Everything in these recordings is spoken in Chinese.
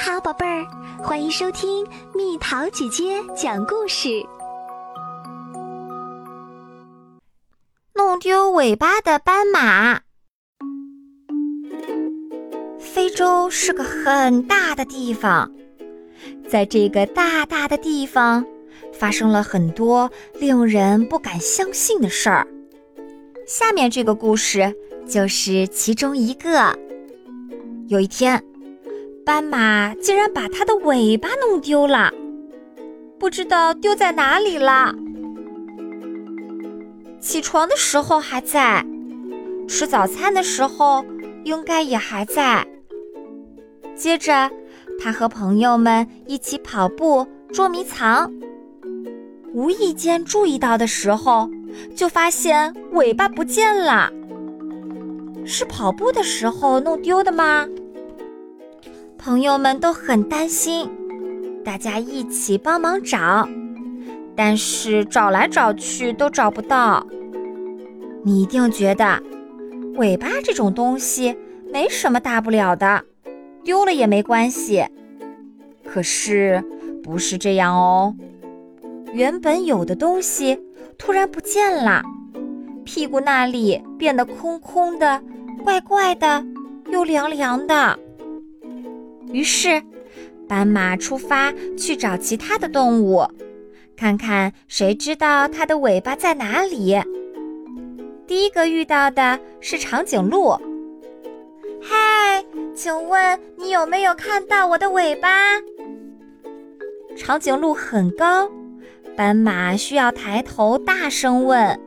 好，宝贝儿，欢迎收听蜜桃姐姐讲故事。弄丢尾巴的斑马。非洲是个很大的地方，在这个大大的地方，发生了很多令人不敢相信的事儿。下面这个故事就是其中一个。有一天。斑马竟然把它的尾巴弄丢了，不知道丢在哪里了。起床的时候还在，吃早餐的时候应该也还在。接着，他和朋友们一起跑步、捉迷藏，无意间注意到的时候，就发现尾巴不见了。是跑步的时候弄丢的吗？朋友们都很担心，大家一起帮忙找，但是找来找去都找不到。你一定觉得尾巴这种东西没什么大不了的，丢了也没关系。可是不是这样哦，原本有的东西突然不见了，屁股那里变得空空的，怪怪的，又凉凉的。于是，斑马出发去找其他的动物，看看谁知道它的尾巴在哪里。第一个遇到的是长颈鹿。嗨，请问你有没有看到我的尾巴？长颈鹿很高，斑马需要抬头大声问：“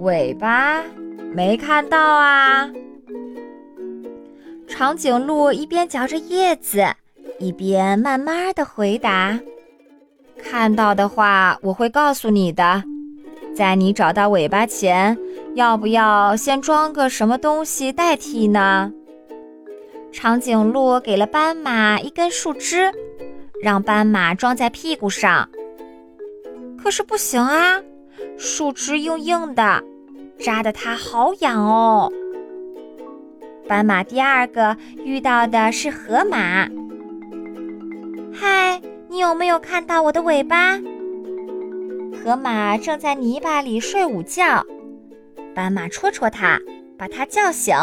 尾巴？没看到啊。”长颈鹿一边嚼着叶子，一边慢慢的回答：“看到的话，我会告诉你的。在你找到尾巴前，要不要先装个什么东西代替呢？”长颈鹿给了斑马一根树枝，让斑马装在屁股上。可是不行啊，树枝硬硬的，扎得它好痒哦。斑马第二个遇到的是河马。嗨，你有没有看到我的尾巴？河马正在泥巴里睡午觉，斑马戳戳它，把它叫醒。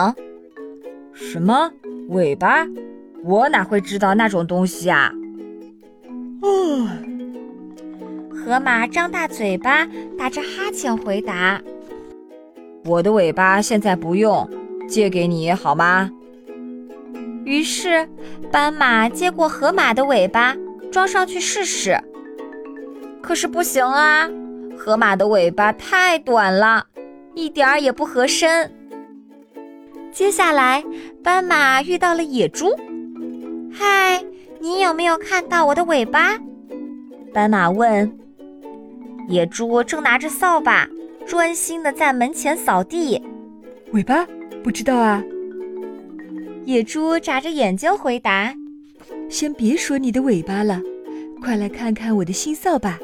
什么尾巴？我哪会知道那种东西啊？哦，河马张大嘴巴，打着哈欠回答：“我的尾巴现在不用。”借给你好吗？于是，斑马接过河马的尾巴，装上去试试。可是不行啊，河马的尾巴太短了，一点儿也不合身。接下来，斑马遇到了野猪。嗨，你有没有看到我的尾巴？斑马问。野猪正拿着扫把，专心的在门前扫地。尾巴。不知道啊，野猪眨着眼睛回答：“先别说你的尾巴了，快来看看我的新扫把，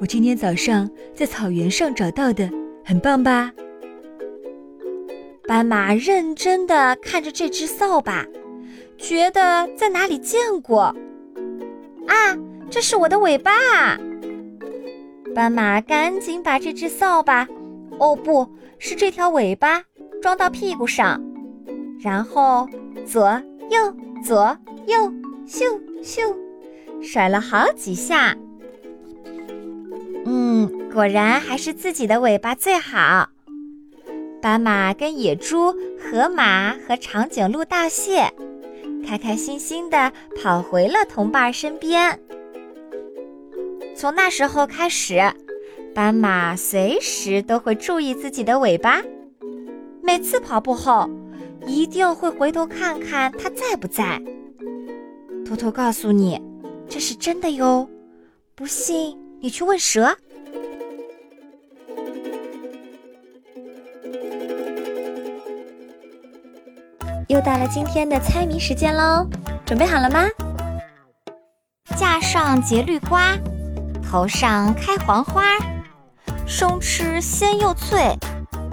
我今天早上在草原上找到的，很棒吧？”斑马认真的看着这只扫把，觉得在哪里见过。啊，这是我的尾巴！斑马赶紧把这只扫把，哦，不是这条尾巴。装到屁股上，然后左右左右咻咻，甩了好几下。嗯，果然还是自己的尾巴最好。斑马跟野猪、河马和长颈鹿道谢，开开心心的跑回了同伴身边。从那时候开始，斑马随时都会注意自己的尾巴。每次跑步后，一定会回头看看它在不在。偷偷告诉你，这是真的哟。不信你去问蛇。又到了今天的猜谜时间喽，准备好了吗？架上结绿瓜，头上开黄花，生吃鲜又脆。